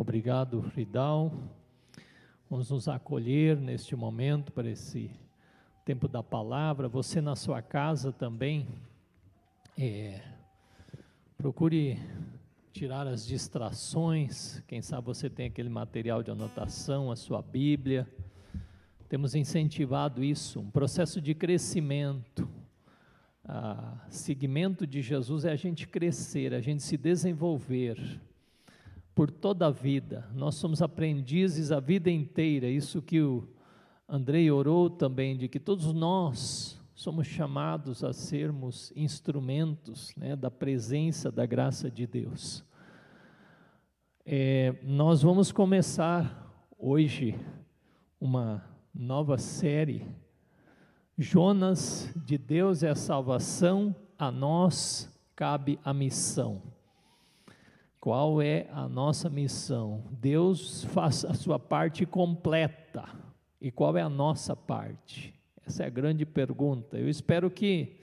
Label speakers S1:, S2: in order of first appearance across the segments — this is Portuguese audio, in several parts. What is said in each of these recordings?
S1: Obrigado, Fridal. Vamos nos acolher neste momento para esse tempo da palavra. Você na sua casa também, é, procure tirar as distrações. Quem sabe você tem aquele material de anotação, a sua Bíblia. Temos incentivado isso, um processo de crescimento. Ah, seguimento de Jesus é a gente crescer, a gente se desenvolver por toda a vida. Nós somos aprendizes a vida inteira. Isso que o Andrei orou também, de que todos nós somos chamados a sermos instrumentos né, da presença da graça de Deus. É, nós vamos começar hoje uma nova série. Jonas, de Deus é a salvação, a nós cabe a missão. Qual é a nossa missão? Deus faz a sua parte completa. E qual é a nossa parte? Essa é a grande pergunta. Eu espero que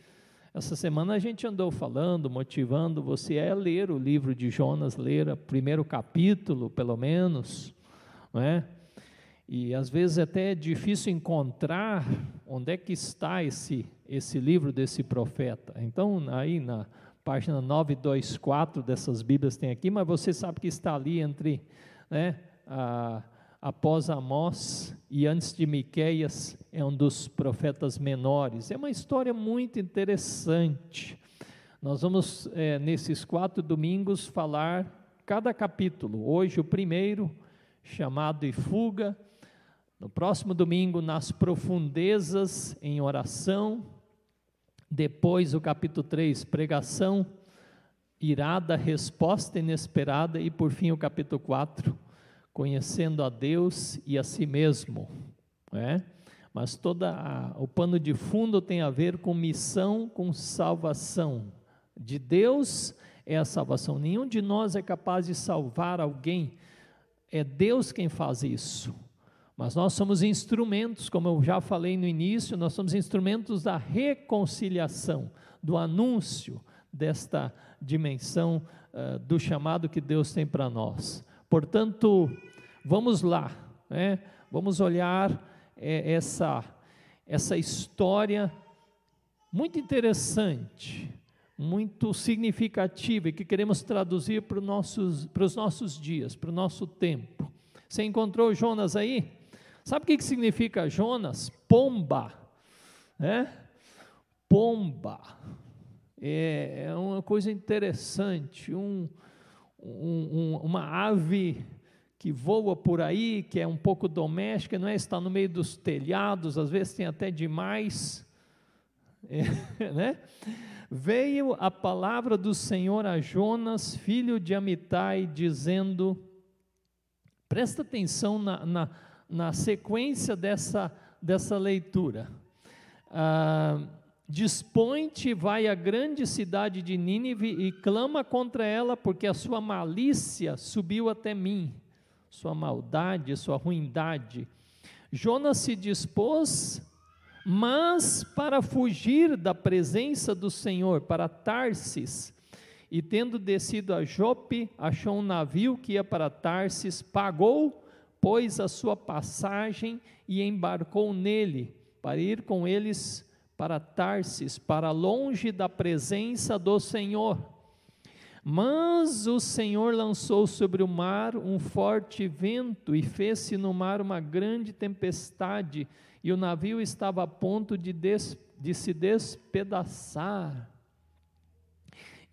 S1: essa semana a gente andou falando, motivando você a ler o livro de Jonas, ler o primeiro capítulo, pelo menos, não é? E às vezes até é difícil encontrar onde é que está esse, esse livro desse profeta. Então, aí na página 924 dessas Bíblias tem aqui, mas você sabe que está ali entre, né, a, após Amós e antes de Miqueias, é um dos profetas menores. É uma história muito interessante. Nós vamos, é, nesses quatro domingos, falar cada capítulo. Hoje, o primeiro, chamado E Fuga. No próximo domingo, nas profundezas em oração. Depois, o capítulo 3, pregação irada, resposta inesperada. E por fim, o capítulo 4, conhecendo a Deus e a si mesmo. É? Mas toda o pano de fundo tem a ver com missão, com salvação. De Deus é a salvação. Nenhum de nós é capaz de salvar alguém. É Deus quem faz isso. Mas nós somos instrumentos, como eu já falei no início, nós somos instrumentos da reconciliação, do anúncio desta dimensão uh, do chamado que Deus tem para nós. Portanto, vamos lá, né? vamos olhar é, essa, essa história muito interessante, muito significativa e que queremos traduzir para os nossos, para os nossos dias, para o nosso tempo. Você encontrou Jonas aí? Sabe o que, significa Jonas? Pomba. Né? Pomba. É, é uma coisa interessante. Um, um, uma ave que voa por aí, que é um pouco doméstica, não é? Está no meio dos telhados, às vezes tem até demais. É, né? Veio a palavra do Senhor a Jonas, filho de Amitai, dizendo: presta atenção na, na na sequência dessa, dessa leitura. Ah, Dispõe-te, vai à grande cidade de Nínive e clama contra ela, porque a sua malícia subiu até mim, sua maldade, sua ruindade. Jonas se dispôs, mas para fugir da presença do Senhor, para Tarsis, e tendo descido a Jope, achou um navio que ia para Tarsis, pagou pôs a sua passagem e embarcou nele, para ir com eles para Tarsis, para longe da presença do Senhor. Mas o Senhor lançou sobre o mar um forte vento e fez-se no mar uma grande tempestade, e o navio estava a ponto de, des, de se despedaçar.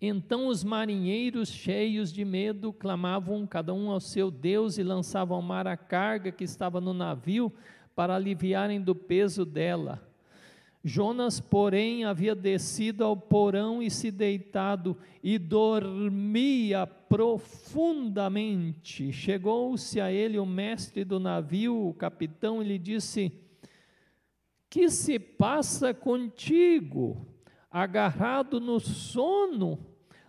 S1: Então os marinheiros, cheios de medo, clamavam cada um ao seu Deus e lançavam ao mar a carga que estava no navio para aliviarem do peso dela. Jonas, porém, havia descido ao porão e se deitado e dormia profundamente. Chegou-se a ele o mestre do navio, o capitão, e lhe disse: Que se passa contigo? agarrado no sono,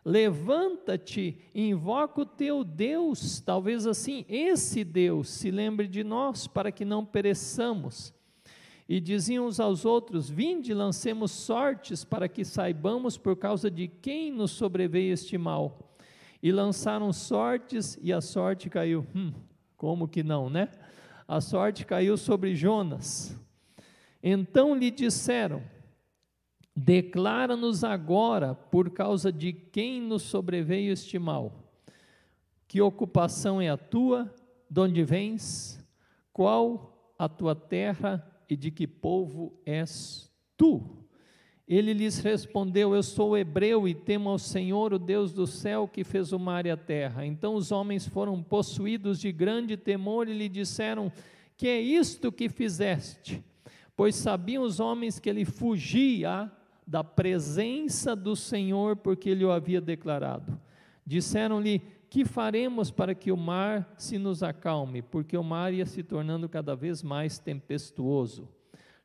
S1: levanta-te, invoca o teu Deus, talvez assim, esse Deus se lembre de nós para que não pereçamos. E diziam uns aos outros: Vinde, lancemos sortes para que saibamos por causa de quem nos sobreveio este mal. E lançaram sortes, e a sorte caiu. Hum, como que não, né? A sorte caiu sobre Jonas. Então lhe disseram: Declara-nos agora, por causa de quem nos sobreveio este mal. Que ocupação é a tua? De onde vens? Qual a tua terra e de que povo és tu? Ele lhes respondeu: Eu sou hebreu e temo ao Senhor, o Deus do céu, que fez o mar e a terra. Então os homens foram possuídos de grande temor e lhe disseram: Que é isto que fizeste? Pois sabiam os homens que ele fugia da presença do Senhor, porque ele o havia declarado. Disseram-lhe: Que faremos para que o mar se nos acalme? Porque o mar ia se tornando cada vez mais tempestuoso.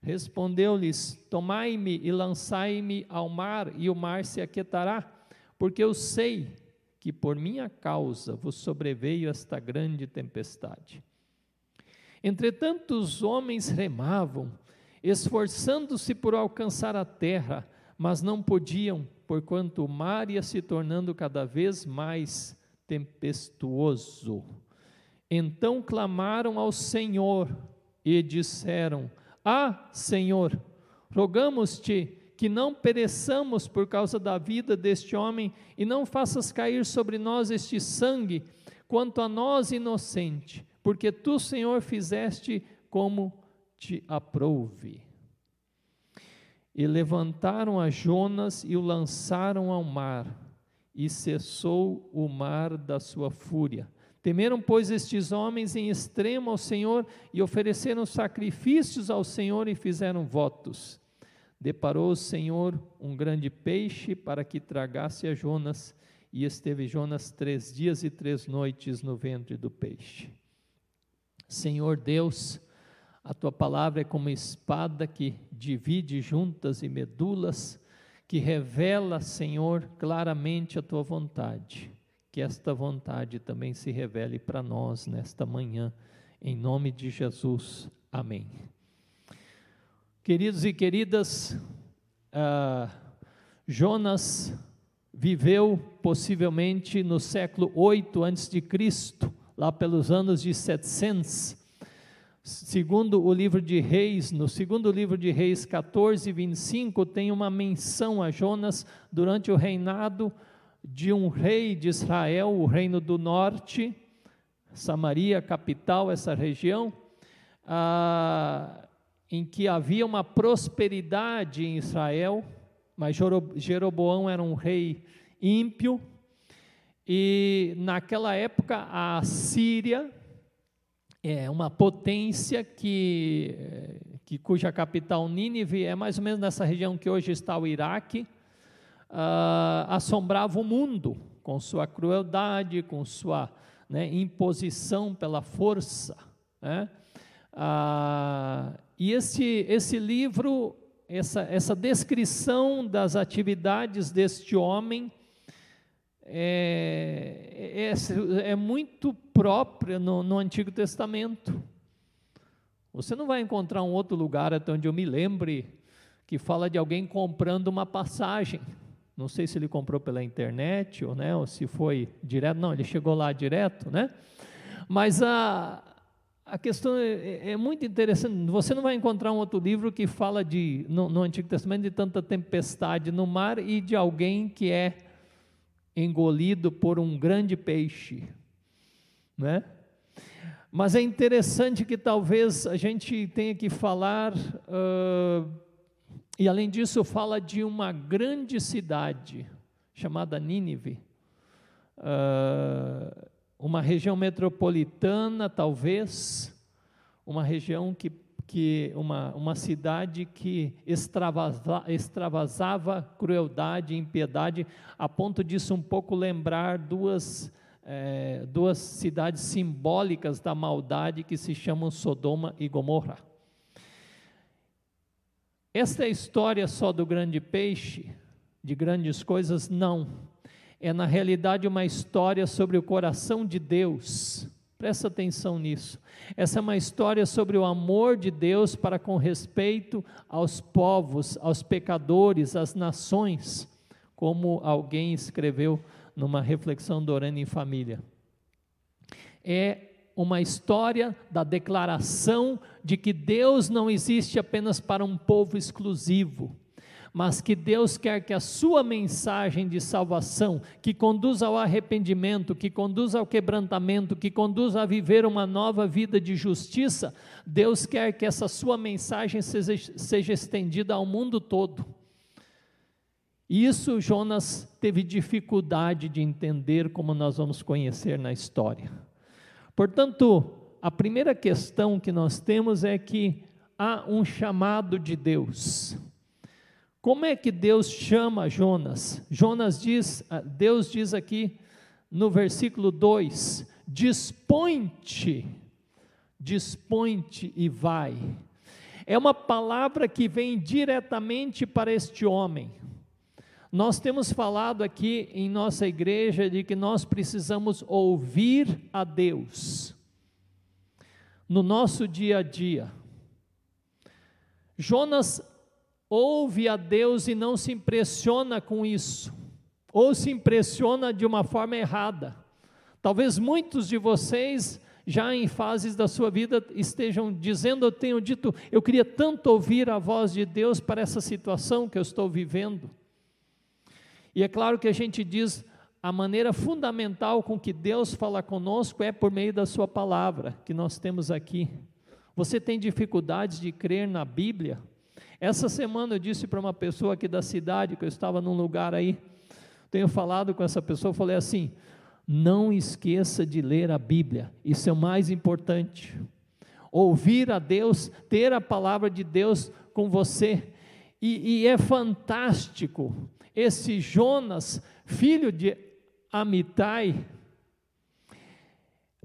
S1: Respondeu-lhes: Tomai-me e lançai-me ao mar, e o mar se aquietará, porque eu sei que por minha causa vos sobreveio esta grande tempestade. Entretanto, os homens remavam, esforçando-se por alcançar a terra, mas não podiam, porquanto o mar ia se tornando cada vez mais tempestuoso. Então clamaram ao Senhor e disseram: Ah, Senhor, rogamos-te que não pereçamos por causa da vida deste homem e não faças cair sobre nós este sangue, quanto a nós inocente, porque tu, Senhor, fizeste como te aprouve. E levantaram a Jonas e o lançaram ao mar, e cessou o mar da sua fúria. Temeram, pois, estes homens em extremo ao Senhor e ofereceram sacrifícios ao Senhor e fizeram votos. Deparou o Senhor um grande peixe para que tragasse a Jonas, e esteve Jonas três dias e três noites no ventre do peixe. Senhor Deus, a tua palavra é como espada que divide juntas e medulas, que revela, Senhor, claramente a tua vontade. Que esta vontade também se revele para nós nesta manhã, em nome de Jesus. Amém. Queridos e queridas, uh, Jonas viveu possivelmente no século 8 antes de Cristo, lá pelos anos de 700 Segundo o livro de Reis, no segundo livro de Reis 14, 25, tem uma menção a Jonas durante o reinado de um rei de Israel, o reino do norte, Samaria, capital, essa região, ah, em que havia uma prosperidade em Israel, mas Jeroboão era um rei ímpio, e naquela época a Síria, é uma potência que, que cuja capital Nínive é mais ou menos nessa região que hoje está o Iraque, uh, assombrava o mundo com sua crueldade, com sua né, imposição pela força. Né? Uh, e esse, esse livro, essa, essa descrição das atividades deste homem, é, é, é muito própria no, no, Antigo Testamento. Você não vai encontrar um outro lugar até onde eu me lembre que fala de alguém comprando uma passagem. Não sei se ele comprou pela internet ou, né, ou se foi direto. Não, ele chegou lá direto, né? Mas a, a questão é, é, muito interessante. Você não vai encontrar um outro livro que fala de no, no Antigo Testamento de tanta tempestade no mar e de alguém que é engolido por um grande peixe, né? Mas é interessante que talvez a gente tenha que falar, uh, e além disso, fala de uma grande cidade chamada Nínive, uh, uma região metropolitana, talvez, uma região que que uma, uma cidade que extravasa, extravasava crueldade e impiedade, a ponto disso um pouco lembrar duas, é, duas cidades simbólicas da maldade que se chamam Sodoma e Gomorra. Esta é história só do grande peixe, de grandes coisas? Não. É na realidade uma história sobre o coração de Deus Presta atenção nisso. Essa é uma história sobre o amor de Deus para com respeito aos povos, aos pecadores, às nações, como alguém escreveu numa reflexão do Orando em Família. É uma história da declaração de que Deus não existe apenas para um povo exclusivo, mas que Deus quer que a sua mensagem de salvação, que conduz ao arrependimento, que conduz ao quebrantamento, que conduz a viver uma nova vida de justiça, Deus quer que essa sua mensagem seja, seja estendida ao mundo todo. Isso Jonas teve dificuldade de entender, como nós vamos conhecer na história. Portanto, a primeira questão que nós temos é que há um chamado de Deus. Como é que Deus chama Jonas? Jonas diz, ah, Deus diz aqui no versículo 2: Dispõe-te, dispõe-te e vai. É uma palavra que vem diretamente para este homem. Nós temos falado aqui em nossa igreja de que nós precisamos ouvir a Deus no nosso dia a dia. Jonas ouve a Deus e não se impressiona com isso, ou se impressiona de uma forma errada. Talvez muitos de vocês já em fases da sua vida estejam dizendo, eu tenho dito, eu queria tanto ouvir a voz de Deus para essa situação que eu estou vivendo. E é claro que a gente diz, a maneira fundamental com que Deus fala conosco é por meio da Sua palavra, que nós temos aqui. Você tem dificuldades de crer na Bíblia? Essa semana eu disse para uma pessoa aqui da cidade, que eu estava num lugar aí, tenho falado com essa pessoa, falei assim: não esqueça de ler a Bíblia, isso é o mais importante. Ouvir a Deus, ter a palavra de Deus com você, e, e é fantástico. Esse Jonas, filho de Amitai,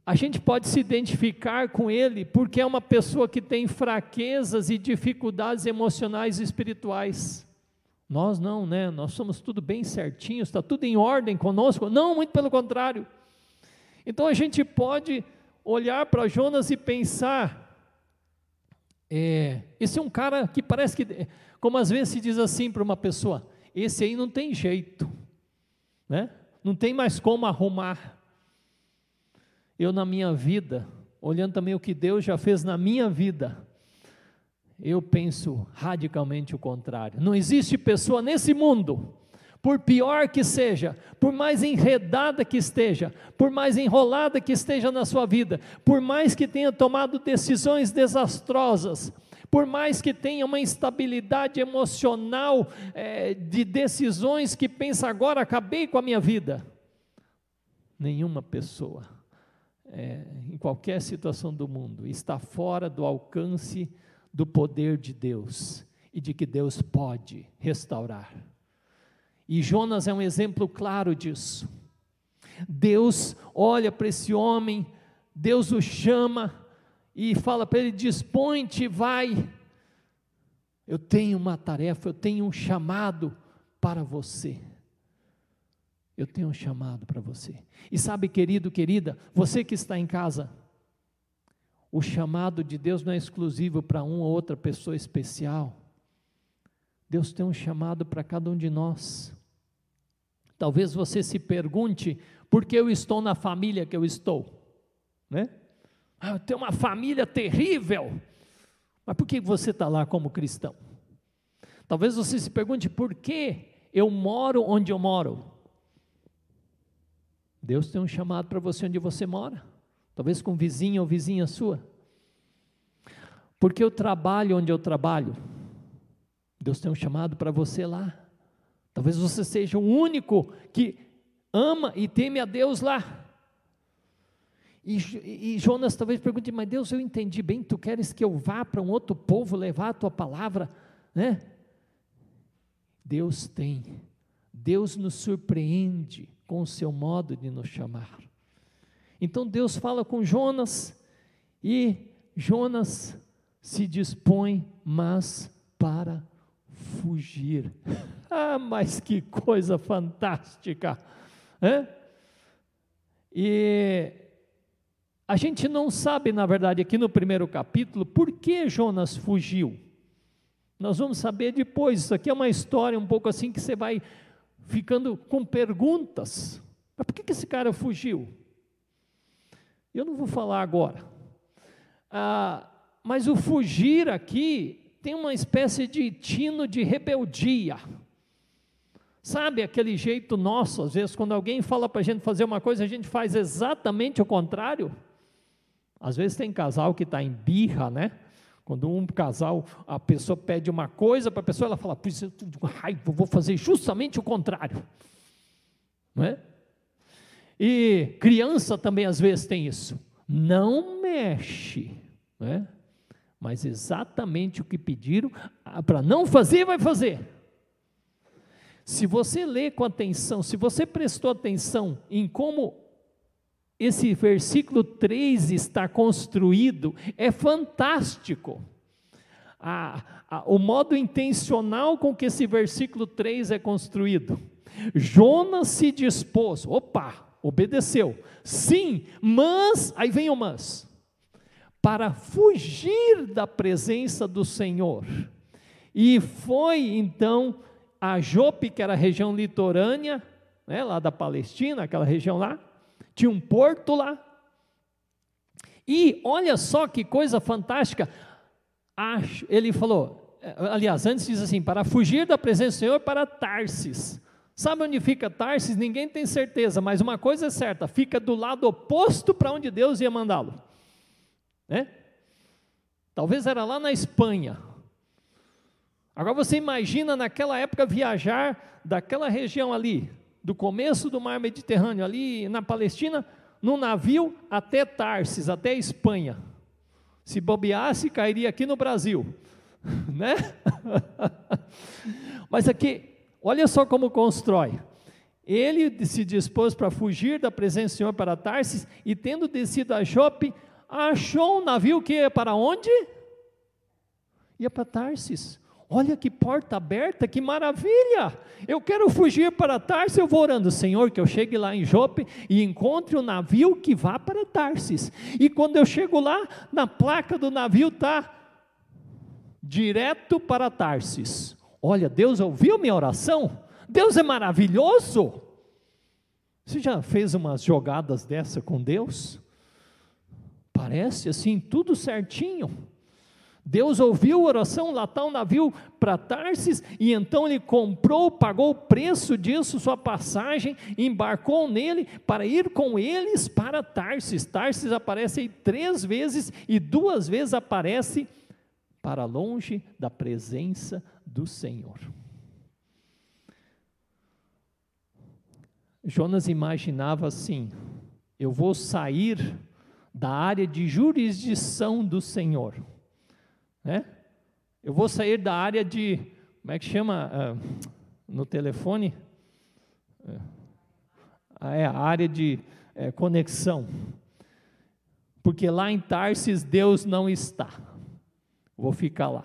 S1: a gente pode se identificar com ele porque é uma pessoa que tem fraquezas e dificuldades emocionais e espirituais. Nós não, né? Nós somos tudo bem certinho, está tudo em ordem conosco. Não, muito pelo contrário. Então a gente pode olhar para Jonas e pensar: é, esse é um cara que parece que, como às vezes se diz assim para uma pessoa, esse aí não tem jeito, né? Não tem mais como arrumar. Eu, na minha vida, olhando também o que Deus já fez na minha vida, eu penso radicalmente o contrário. Não existe pessoa nesse mundo, por pior que seja, por mais enredada que esteja, por mais enrolada que esteja na sua vida, por mais que tenha tomado decisões desastrosas, por mais que tenha uma instabilidade emocional é, de decisões que pensa agora acabei com a minha vida, nenhuma pessoa é, em qualquer situação do mundo, está fora do alcance do poder de Deus e de que Deus pode restaurar. E Jonas é um exemplo claro disso. Deus olha para esse homem, Deus o chama e fala para ele: dispõe-te, vai. Eu tenho uma tarefa, eu tenho um chamado para você. Eu tenho um chamado para você. E sabe, querido, querida, você que está em casa, o chamado de Deus não é exclusivo para uma ou outra pessoa especial. Deus tem um chamado para cada um de nós. Talvez você se pergunte por que eu estou na família que eu estou, né? Ah, eu tenho uma família terrível, mas por que você está lá como cristão? Talvez você se pergunte por que eu moro onde eu moro. Deus tem um chamado para você onde você mora, talvez com vizinho ou vizinha sua. Porque eu trabalho onde eu trabalho, Deus tem um chamado para você lá. Talvez você seja o único que ama e teme a Deus lá. E, e, Jonas talvez pergunte, mas Deus, eu entendi bem, tu queres que eu vá para um outro povo levar a tua palavra, né? Deus tem, Deus nos surpreende com o seu modo de nos chamar. Então Deus fala com Jonas e Jonas se dispõe, mas para fugir. ah, mas que coisa fantástica! E a gente não sabe, na verdade, aqui no primeiro capítulo, por que Jonas fugiu. Nós vamos saber depois. Isso aqui é uma história um pouco assim que você vai ficando com perguntas. Mas por que, esse cara fugiu? Eu não vou falar agora. Ah, mas o fugir aqui tem uma espécie de tino de rebeldia. Sabe aquele jeito nosso, às vezes, quando alguém fala para a gente fazer uma coisa, a gente faz exatamente o contrário? Às vezes tem casal que está em birra, né? Quando um casal, a pessoa pede uma coisa para a pessoa, ela fala, pois eu raiva, vou fazer justamente o contrário. Não é? E criança também às vezes tem isso. Não mexe, não é? mas exatamente o que pediram, para não fazer, vai fazer. Se você lê com atenção, se você prestou atenção em como esse versículo 3 está construído, é fantástico. A, a, o modo intencional com que esse versículo 3 é construído. Jonas se dispôs, opa, obedeceu. Sim, mas, aí vem o mas para fugir da presença do Senhor. E foi então a Jope, que era a região litorânea, né, lá da Palestina, aquela região lá, tinha um porto lá. E olha só que coisa fantástica, ele falou, aliás, antes diz assim: para fugir da presença do Senhor, para Tarsis. Sabe onde fica Tarsis? Ninguém tem certeza, mas uma coisa é certa: fica do lado oposto para onde Deus ia mandá-lo né? Talvez era lá na Espanha. Agora você imagina naquela época viajar daquela região ali, do começo do mar Mediterrâneo, ali na Palestina, num navio até Tarsis, até Espanha. Se bobeasse, cairia aqui no Brasil, né? Mas aqui, olha só como constrói. Ele se dispôs para fugir da presença do Senhor para Tarsis, e tendo descido a Jope, achou um navio que ia para onde? Ia para Tarsis. Olha que porta aberta, que maravilha! Eu quero fugir para Tarsis, eu vou orando, Senhor, que eu chegue lá em Jope e encontre o um navio que vá para Tarsis. E quando eu chego lá, na placa do navio está direto para Tarsis. Olha, Deus ouviu minha oração? Deus é maravilhoso! Você já fez umas jogadas dessa com Deus? Parece assim, tudo certinho. Deus ouviu a oração, lá está o navio para Tarsis, e então ele comprou, pagou o preço disso, sua passagem, embarcou nele para ir com eles para Tarsis. Tarsis aparece aí três vezes, e duas vezes aparece para longe da presença do Senhor. Jonas imaginava assim: eu vou sair da área de jurisdição do Senhor. Né? Eu vou sair da área de, como é que chama uh, no telefone? Uh, é a área de é, conexão. Porque lá em Tarsis Deus não está. Vou ficar lá.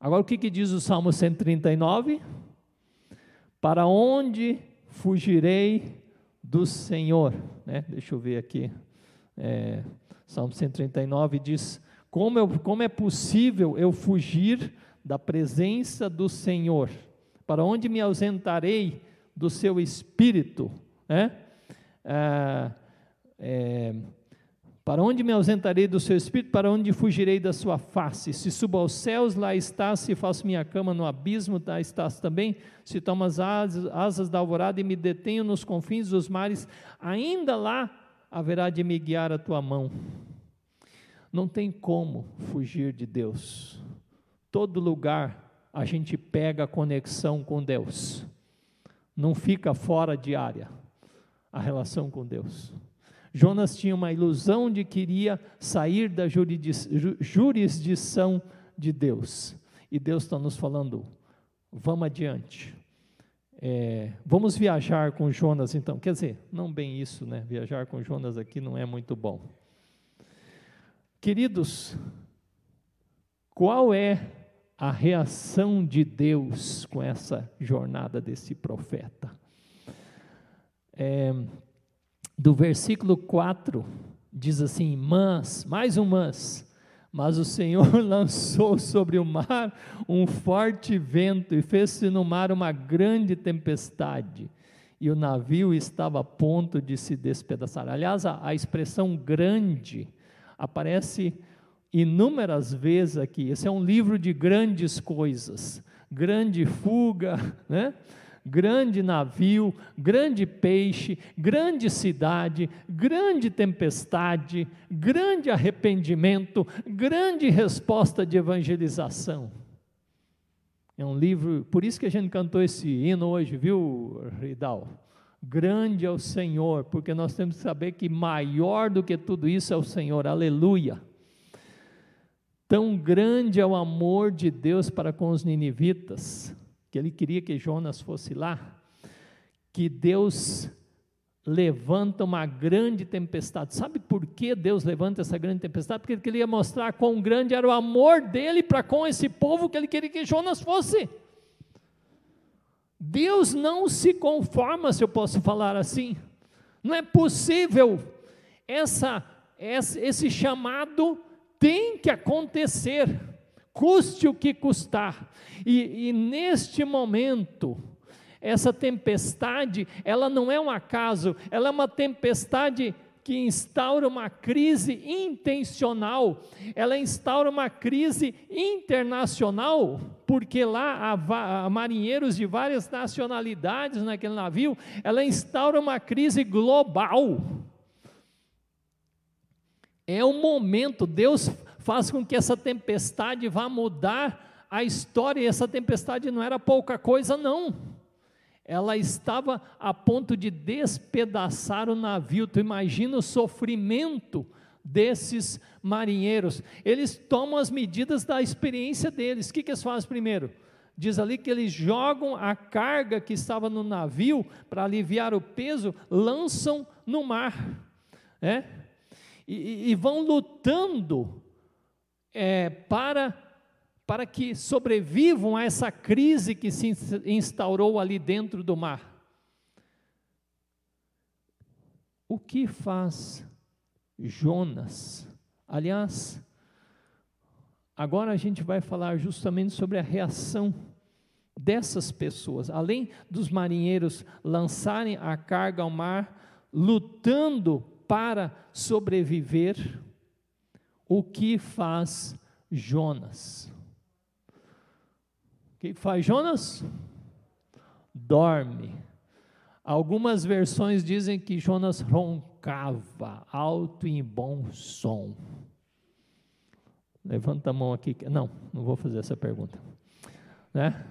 S1: Agora o que, que diz o Salmo 139? Para onde fugirei do Senhor? Né? Deixa eu ver aqui é, Salmo 139 diz: como, eu, como é possível eu fugir da presença do Senhor? Para onde me ausentarei do seu espírito? É? É, é, para onde me ausentarei do seu espírito? Para onde fugirei da sua face? Se subo aos céus, lá estás. Se faço minha cama no abismo, lá estás também. Se tomo as asas, asas da alvorada e me detenho nos confins dos mares, ainda lá haverá de me guiar a tua mão. Não tem como fugir de Deus. Todo lugar a gente pega a conexão com Deus. Não fica fora de área a relação com Deus. Jonas tinha uma ilusão de que iria sair da jurisdição de Deus. E Deus está nos falando: vamos adiante. É, vamos viajar com Jonas então. Quer dizer, não bem isso, né? Viajar com Jonas aqui não é muito bom. Queridos, qual é a reação de Deus com essa jornada desse profeta? É, do versículo 4 diz assim: Mas, mais um mas, mas o Senhor lançou sobre o mar um forte vento e fez-se no mar uma grande tempestade. e o navio estava a ponto de se despedaçar. Aliás, a, a expressão grande aparece inúmeras vezes aqui. Esse é um livro de grandes coisas, grande fuga, né? grande navio, grande peixe, grande cidade, grande tempestade, grande arrependimento, grande resposta de evangelização. É um livro, por isso que a gente cantou esse hino hoje, viu, Ridal? Grande é o Senhor, porque nós temos que saber que maior do que tudo isso é o Senhor, aleluia. Tão grande é o amor de Deus para com os ninivitas, que ele queria que Jonas fosse lá, que Deus levanta uma grande tempestade. Sabe por que Deus levanta essa grande tempestade? Porque ele queria mostrar quão grande era o amor dele para com esse povo que ele queria que Jonas fosse. Deus não se conforma, se eu posso falar assim. Não é possível. Essa, esse chamado tem que acontecer, custe o que custar. E, e neste momento, essa tempestade, ela não é um acaso, ela é uma tempestade que instaura uma crise intencional, ela instaura uma crise internacional, porque lá há, marinheiros de várias nacionalidades naquele navio, ela instaura uma crise global. É o momento, Deus faz com que essa tempestade vá mudar a história, e essa tempestade não era pouca coisa, não ela estava a ponto de despedaçar o navio. Tu imagina o sofrimento desses marinheiros. Eles tomam as medidas da experiência deles. O que, que eles fazem primeiro? Diz ali que eles jogam a carga que estava no navio para aliviar o peso, lançam no mar, é? e, e vão lutando é, para para que sobrevivam a essa crise que se instaurou ali dentro do mar. O que faz Jonas? Aliás, agora a gente vai falar justamente sobre a reação dessas pessoas. Além dos marinheiros lançarem a carga ao mar, lutando para sobreviver, o que faz Jonas? Que faz Jonas? Dorme. Algumas versões dizem que Jonas roncava alto e em bom som. Levanta a mão aqui. Não, não vou fazer essa pergunta. Né?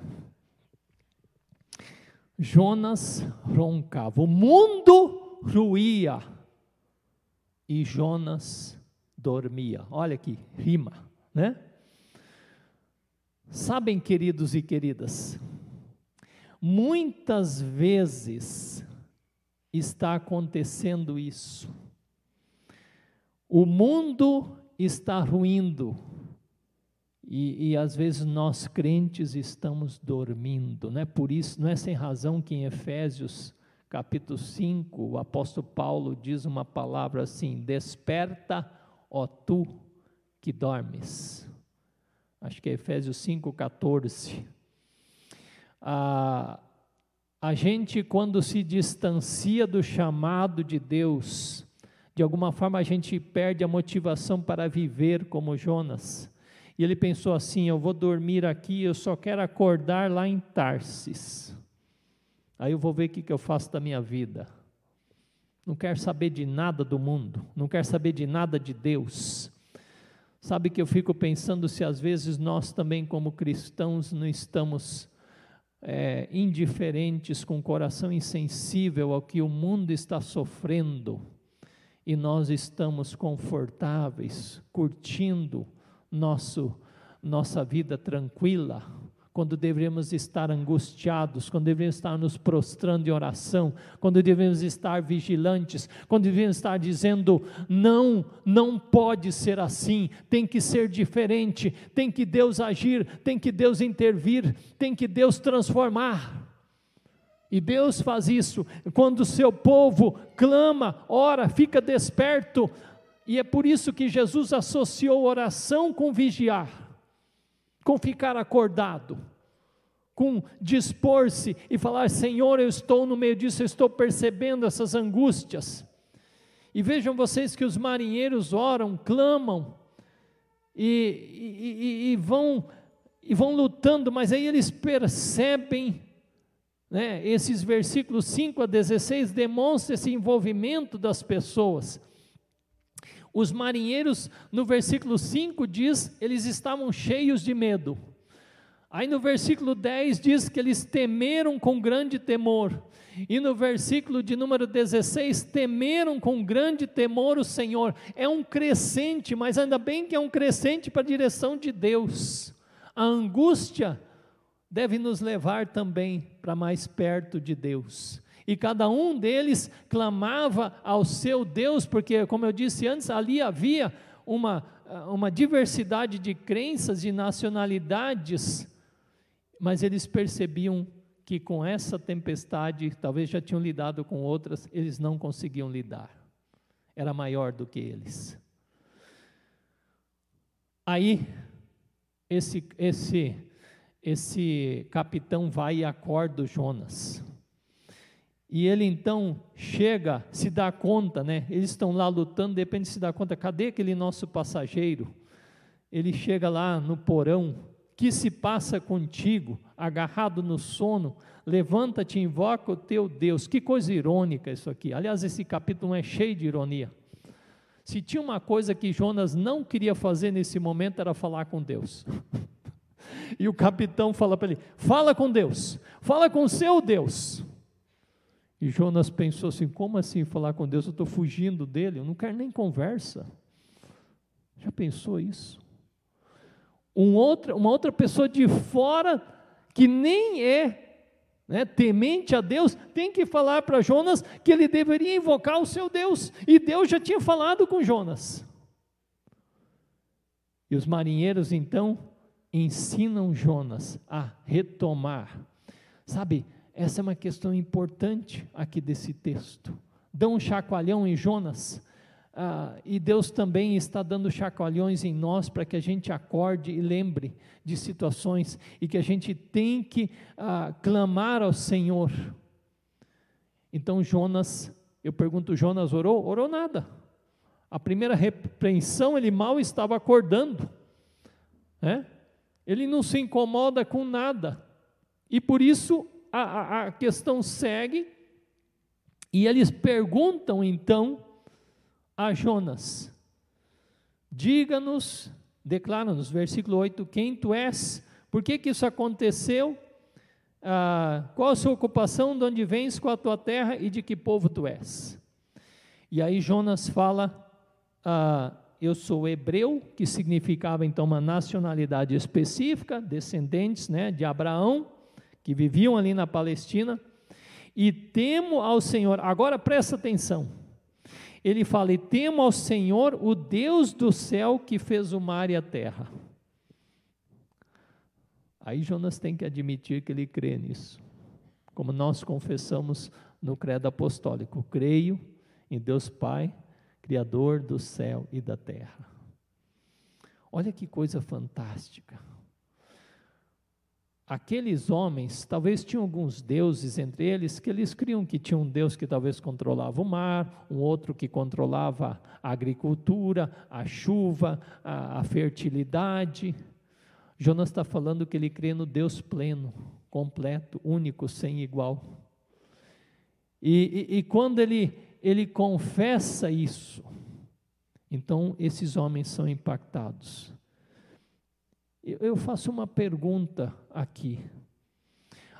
S1: Jonas roncava. O mundo ruía e Jonas dormia. Olha aqui, rima, né? Sabem, queridos e queridas, muitas vezes está acontecendo isso. O mundo está ruindo e, e, às vezes nós crentes estamos dormindo, não é por isso, não é sem razão que em Efésios capítulo 5, o apóstolo Paulo diz uma palavra assim: Desperta, ó tu que dormes acho que é Efésios 5,14. Ah, a gente, quando se distancia do chamado de Deus, de alguma forma a gente perde a motivação para viver como Jonas. E ele pensou assim: eu vou dormir aqui, eu só quero acordar lá em Tarsis. Aí eu vou ver o que, que eu faço da minha vida. Não quero saber de nada do mundo, não quero saber de nada de Deus. Sabe que eu fico pensando se às vezes nós também, como cristãos, não estamos é, indiferentes, com o coração insensível ao que o mundo está sofrendo. E nós estamos confortáveis, curtindo nosso, nossa vida tranquila, quando devemos estar angustiados, quando devemos estar nos prostrando em oração, quando devemos estar vigilantes, quando devemos estar dizendo: não, não pode ser assim, tem que ser diferente, tem que Deus agir, tem que Deus intervir, tem que Deus transformar. E Deus faz isso quando o seu povo clama, ora, fica desperto, e é por isso que Jesus associou oração com vigiar com ficar acordado, com dispor-se e falar: Senhor, eu estou no meio disso, eu estou percebendo essas angústias. E vejam vocês que os marinheiros oram, clamam e, e, e vão, e vão lutando, mas aí eles percebem, né, esses versículos 5 a 16 demonstram esse envolvimento das pessoas. Os marinheiros, no versículo 5 diz, eles estavam cheios de medo. Aí no versículo 10 diz que eles temeram com grande temor. E no versículo de número 16, temeram com grande temor o Senhor. É um crescente, mas ainda bem que é um crescente para a direção de Deus. A angústia deve nos levar também para mais perto de Deus. E cada um deles clamava ao seu Deus, porque, como eu disse antes, ali havia uma, uma diversidade de crenças, de nacionalidades mas eles percebiam que com essa tempestade, talvez já tinham lidado com outras, eles não conseguiam lidar. Era maior do que eles. Aí, esse, esse, esse capitão vai e acorda o Jonas. E ele então chega, se dá conta, né? Eles estão lá lutando, de se dá conta, cadê aquele nosso passageiro? Ele chega lá no porão que se passa contigo, agarrado no sono? Levanta-te invoca o teu Deus. Que coisa irônica isso aqui. Aliás, esse capítulo é cheio de ironia. Se tinha uma coisa que Jonas não queria fazer nesse momento era falar com Deus. e o capitão fala para ele: fala com Deus, fala com seu Deus. E Jonas pensou assim: como assim falar com Deus? Eu estou fugindo dele, eu não quero nem conversa. Já pensou isso? um outra, uma outra pessoa de fora que nem é né, temente a Deus, tem que falar para Jonas que ele deveria invocar o seu Deus, e Deus já tinha falado com Jonas. E os marinheiros então ensinam Jonas a retomar. Sabe, essa é uma questão importante aqui desse texto. Dão um chacoalhão em Jonas ah, e Deus também está dando chacoalhões em nós para que a gente acorde e lembre de situações e que a gente tem que ah, clamar ao Senhor. Então Jonas, eu pergunto, Jonas orou? Orou nada. A primeira repreensão ele mal estava acordando, né? ele não se incomoda com nada, e por isso a, a, questão segue, e eles perguntam então, a Jonas: Diga-nos, declara-nos, versículo 8, quem tu és, por que, que isso aconteceu, ah, qual a sua ocupação, de onde vens, com a tua terra e de que povo tu és. E aí Jonas fala: ah, Eu sou hebreu, que significava então uma nacionalidade específica, descendentes né, de Abraão, que viviam ali na Palestina, e temo ao Senhor. Agora presta atenção ele fala: E temo ao Senhor, o Deus do céu, que fez o mar e a terra. Aí Jonas tem que admitir que ele crê nisso. Como nós confessamos no credo apostólico: creio em Deus Pai, Criador do céu e da terra. Olha que coisa fantástica aqueles homens, talvez tinham alguns deuses entre eles, que eles criam que tinha um deus que talvez controlava o mar, um outro que controlava a agricultura, a chuva, a, a fertilidade. Jonas está falando que ele crê no Deus pleno, completo, único, sem igual. E, e, e quando ele, ele confessa isso, então esses homens são impactados. Eu faço uma pergunta aqui.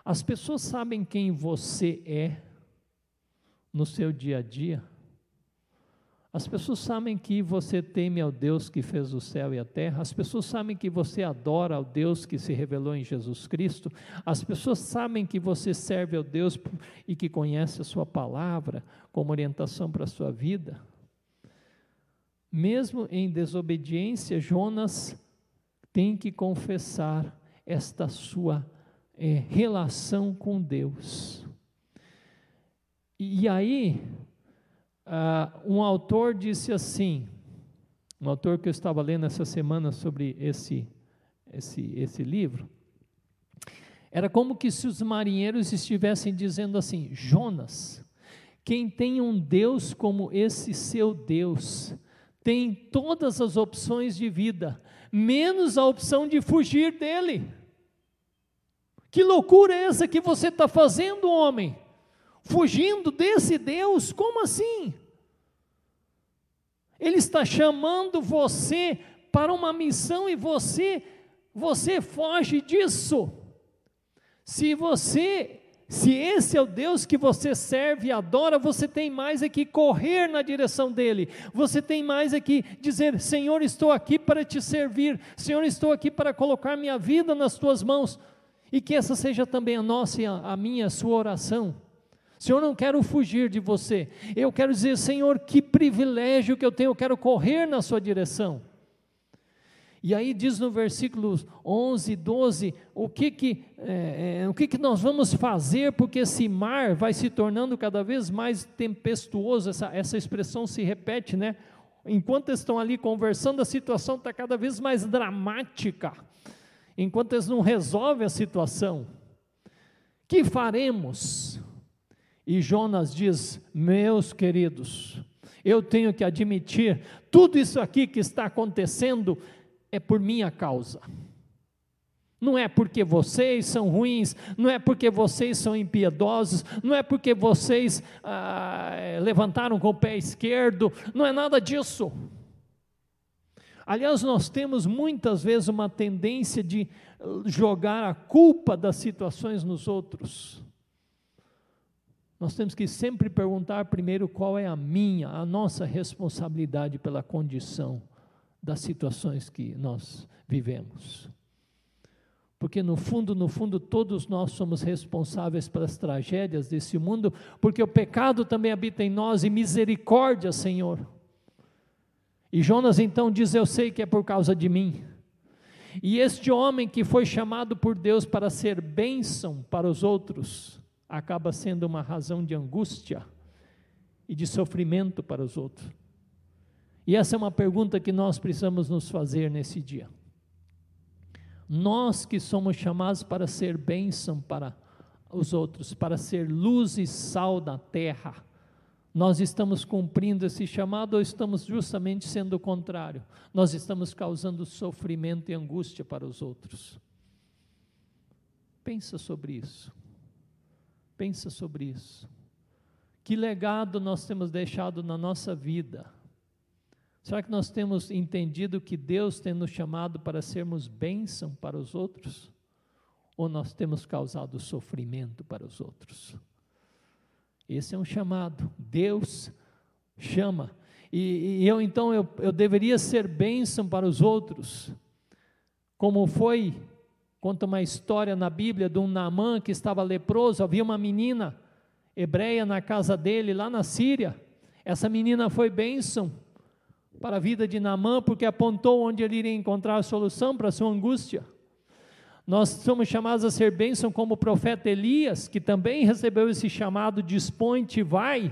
S1: As pessoas sabem quem você é no seu dia a dia? As pessoas sabem que você teme ao Deus que fez o céu e a terra, as pessoas sabem que você adora ao Deus que se revelou em Jesus Cristo, as pessoas sabem que você serve ao Deus e que conhece a Sua palavra como orientação para a sua vida. Mesmo em desobediência, Jonas tem que confessar esta sua é, relação com Deus. E, aí, uh, um autor disse assim, um autor que eu estava lendo essa semana sobre esse, esse, esse livro, Era como que se os marinheiros estivessem dizendo assim: Jonas, quem tem um Deus como esse seu Deus, tem todas as opções de vida, menos a opção de fugir dele. Que loucura é essa que você está fazendo, homem? Fugindo desse Deus? Como assim? Ele está chamando você para uma missão e você, você foge disso. Se você se esse é o Deus que você serve e adora, você tem mais é que correr na direção dele, você tem mais é que dizer: Senhor, estou aqui para te servir, Senhor, estou aqui para colocar minha vida nas tuas mãos, e que essa seja também a nossa, a minha, a sua oração. Senhor, não quero fugir de você, eu quero dizer, Senhor, que privilégio que eu tenho, eu quero correr na sua direção. E aí diz no versículo 11, 12, o que que, é, é, o que que nós vamos fazer, porque esse mar vai se tornando cada vez mais tempestuoso, essa, essa expressão se repete, né? Enquanto estão ali conversando, a situação está cada vez mais dramática, enquanto eles não resolvem a situação. Que faremos? E Jonas diz: Meus queridos, eu tenho que admitir, tudo isso aqui que está acontecendo é por minha causa. Não é porque vocês são ruins, não é porque vocês são impiedosos, não é porque vocês ah, levantaram com o pé esquerdo, não é nada disso. Aliás, nós temos muitas vezes uma tendência de jogar a culpa das situações nos outros. Nós temos que sempre perguntar primeiro qual é a minha, a nossa responsabilidade pela condição das situações que nós vivemos. Porque no fundo, no fundo, todos nós somos responsáveis pelas tragédias desse mundo, porque o pecado também habita em nós e misericórdia, Senhor. E Jonas então diz: Eu sei que é por causa de mim. E este homem que foi chamado por Deus para ser bênção para os outros, acaba sendo uma razão de angústia e de sofrimento para os outros. E essa é uma pergunta que nós precisamos nos fazer nesse dia. Nós que somos chamados para ser bênção para os outros, para ser luz e sal da terra, nós estamos cumprindo esse chamado ou estamos justamente sendo o contrário? Nós estamos causando sofrimento e angústia para os outros. Pensa sobre isso. Pensa sobre isso. Que legado nós temos deixado na nossa vida? Será que nós temos entendido que Deus tem nos chamado para sermos bênção para os outros? Ou nós temos causado sofrimento para os outros? Esse é um chamado. Deus chama. E, e eu então eu, eu deveria ser bênção para os outros. Como foi, conta uma história na Bíblia de um Naamã que estava leproso, havia uma menina hebreia na casa dele, lá na Síria. Essa menina foi bênção para a vida de Naamã, porque apontou onde ele iria encontrar a solução para a sua angústia. Nós somos chamados a ser bênção como o profeta Elias, que também recebeu esse chamado, dispõe-te vai.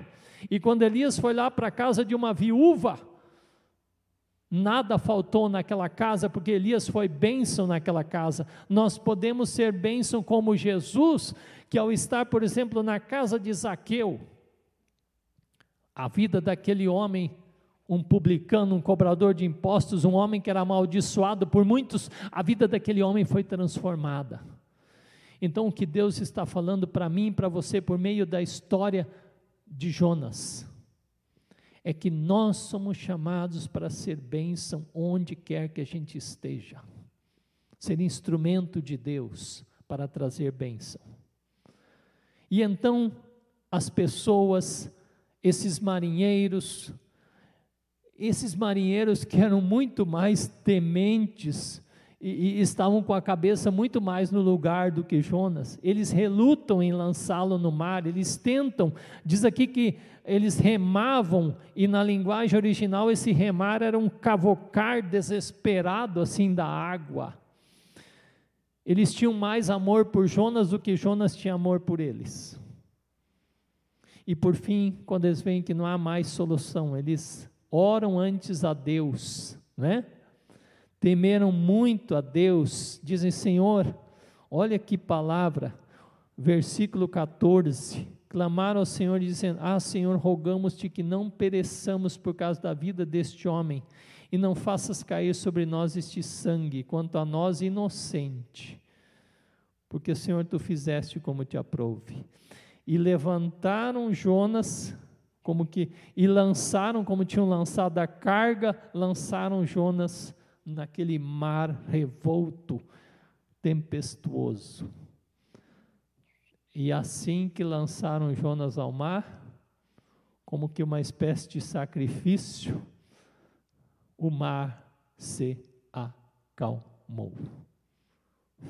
S1: E quando Elias foi lá para a casa de uma viúva, nada faltou naquela casa, porque Elias foi bênção naquela casa. Nós podemos ser bênção como Jesus, que ao estar, por exemplo, na casa de Zaqueu, a vida daquele homem um publicano, um cobrador de impostos, um homem que era amaldiçoado por muitos, a vida daquele homem foi transformada. Então, o que Deus está falando para mim e para você por meio da história de Jonas é que nós somos chamados para ser bênção onde quer que a gente esteja, ser instrumento de Deus para trazer bênção. E então, as pessoas, esses marinheiros, esses marinheiros que eram muito mais tementes e, e, estavam com a cabeça muito mais no lugar do que Jonas, eles relutam em lançá-lo no mar, eles tentam, diz aqui que eles remavam, e na linguagem original esse remar era um cavocar desesperado assim da água. Eles tinham mais amor por Jonas do que Jonas tinha amor por eles. E por fim, quando eles veem que não há mais solução, eles oram antes a Deus, né? Temeram muito a Deus, dizem: Senhor, Olha que palavra, versículo 14. Clamaram ao Senhor dizendo: Ah, Senhor, rogamos-te que não pereçamos por causa da vida deste homem, e não faças cair sobre nós este sangue, quanto a nós inocente. Porque, Senhor, tu fizeste como te aprouve. E levantaram Jonas, como que, e lançaram, como tinham lançado a carga, lançaram Jonas naquele mar revolto, tempestuoso. E assim que lançaram Jonas ao mar, como que uma espécie de sacrifício, o mar se acalmou.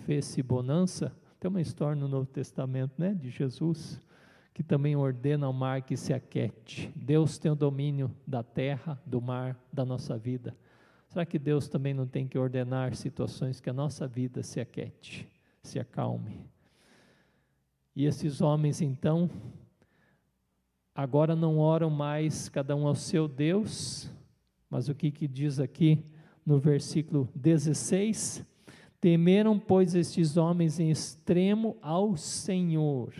S1: Fez-se bonança. Tem uma história no Novo Testamento, né, de Jesus, que também ordena ao mar que se aquete. Deus tem o domínio da terra, do mar, da nossa vida. Será que Deus também não tem que ordenar situações que a nossa vida se aquete, se acalme? E esses homens, então, agora não oram mais cada um ao seu Deus, mas o que, que diz aqui no versículo 16? Temeram, pois, estes homens em extremo ao Senhor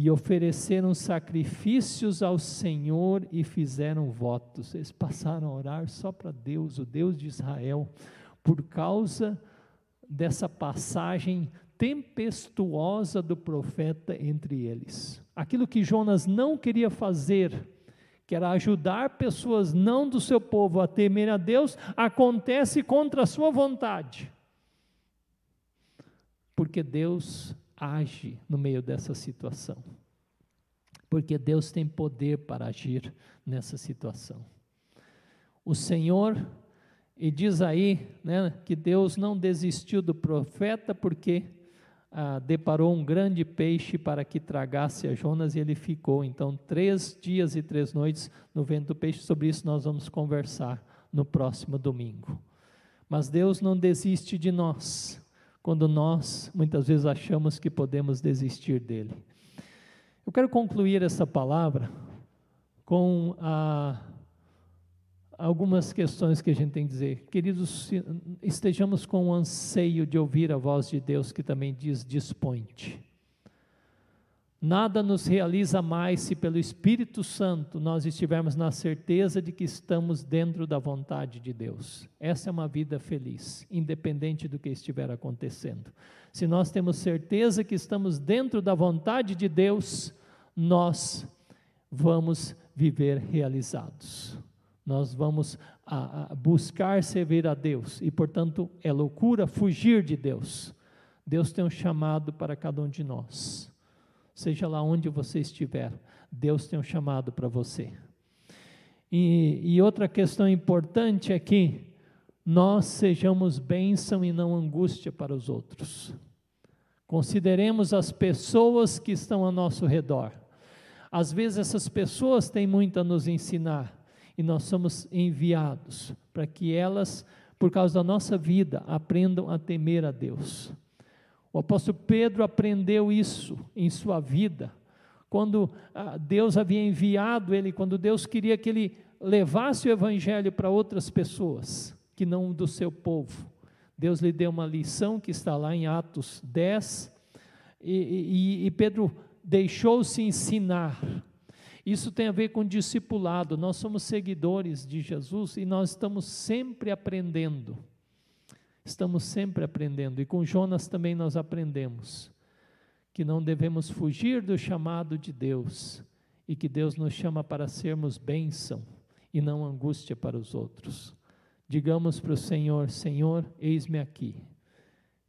S1: e ofereceram sacrifícios ao Senhor e fizeram votos. Eles passaram a orar só para Deus, o Deus de Israel, por causa dessa passagem tempestuosa do profeta entre eles. Aquilo que Jonas não queria fazer, que era ajudar pessoas não do seu povo a temer a Deus, acontece contra a sua vontade. Porque Deus age no meio dessa situação. Porque Deus tem poder para agir nessa situação. O Senhor, e diz aí né, que Deus não desistiu do profeta porque ah, deparou um grande peixe para que tragasse a Jonas e ele ficou. Então, três dias e três noites no vento do peixe. Sobre isso nós vamos conversar no próximo domingo. Mas Deus não desiste de nós quando nós muitas vezes achamos que podemos desistir dele. Eu quero concluir essa palavra com a, algumas questões que a gente tem que dizer. Queridos, estejamos com o anseio de ouvir a voz de Deus que também diz: dispõe-te. Nada nos realiza mais se pelo Espírito Santo nós estivermos na certeza de que estamos dentro da vontade de Deus. Essa é uma vida feliz, independente do que estiver acontecendo. Se nós temos certeza que estamos dentro da vontade de Deus, nós vamos viver realizados. Nós vamos a, a buscar servir a Deus e, portanto, é loucura fugir de Deus. Deus tem um chamado para cada um de nós seja lá onde você estiver, Deus tem um chamado para você. E, e, outra questão importante é que nós sejamos bênção e não angústia para os outros. Consideremos as pessoas que estão ao nosso redor. Às vezes essas pessoas têm muito a nos ensinar e nós somos enviados para que elas, por causa da nossa vida, aprendam a temer a Deus. O apóstolo Pedro aprendeu isso em sua vida, quando ah, Deus havia enviado ele, quando Deus queria que ele levasse o evangelho para outras pessoas, que não do seu povo. Deus lhe deu uma lição que está lá em Atos 10, e, e, e Pedro deixou-se ensinar. Isso tem a ver com discipulado. Nós somos seguidores de Jesus e nós estamos sempre aprendendo. Estamos sempre aprendendo, e com Jonas também nós aprendemos que não devemos fugir do chamado de Deus e que Deus nos chama para sermos bênção e não angústia para os outros. Digamos para o Senhor: Senhor, eis-me aqui,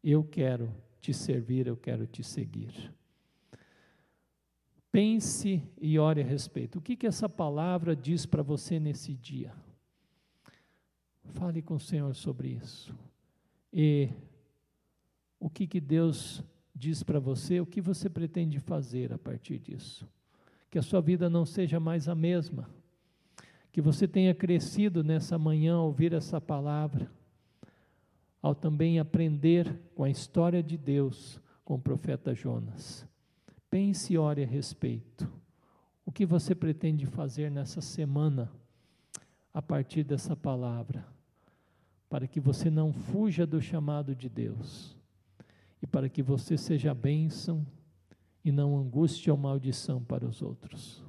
S1: eu quero te servir, eu quero te seguir. Pense e ore a respeito. O que, que essa palavra diz para você nesse dia? Fale com o Senhor sobre isso. E o que, que Deus diz para você, o que você pretende fazer a partir disso? Que a sua vida não seja mais a mesma, que você tenha crescido nessa manhã ao ouvir essa palavra, ao também aprender com a história de Deus com o profeta Jonas. Pense e ore a respeito. O que você pretende fazer nessa semana a partir dessa palavra? Para que você não fuja do chamado de Deus e para que você seja bênção e não angústia ou maldição para os outros.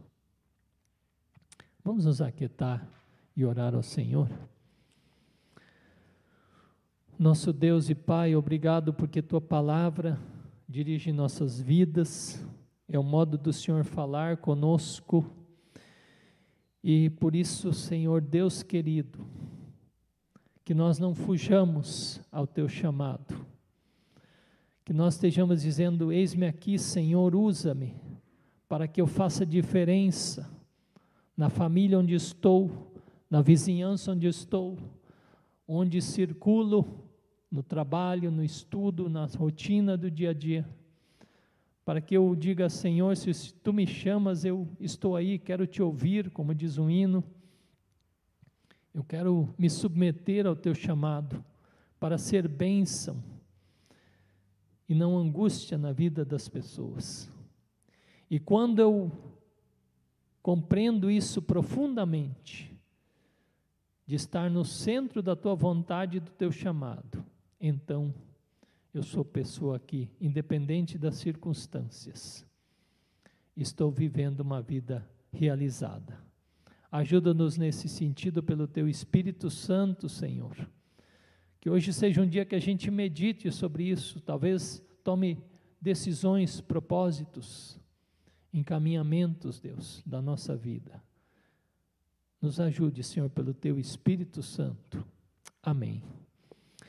S1: Vamos nos aquietar e orar ao Senhor. Nosso Deus e Pai, obrigado porque tua palavra dirige nossas vidas, é o modo do Senhor falar conosco. E por isso, Senhor Deus querido, que nós não fujamos ao teu chamado, que nós estejamos dizendo: Eis-me aqui, Senhor, usa-me, para que eu faça diferença na família onde estou, na vizinhança onde estou, onde circulo, no trabalho, no estudo, na rotina do dia a dia, para que eu diga, Senhor, se tu me chamas, eu estou aí, quero te ouvir, como diz um hino, eu quero me submeter ao teu chamado, para ser bênção e não angústia na vida das pessoas. E quando eu compreendo isso profundamente, de estar no centro da tua vontade e do teu chamado, então eu sou pessoa aqui, independente das circunstâncias. Estou vivendo uma vida realizada. Ajuda-nos nesse sentido pelo teu Espírito Santo, Senhor. Que hoje seja um dia que a gente medite sobre isso, talvez tome decisões, propósitos, encaminhamentos, Deus, da nossa vida. Nos ajude, Senhor, pelo teu Espírito Santo. Amém.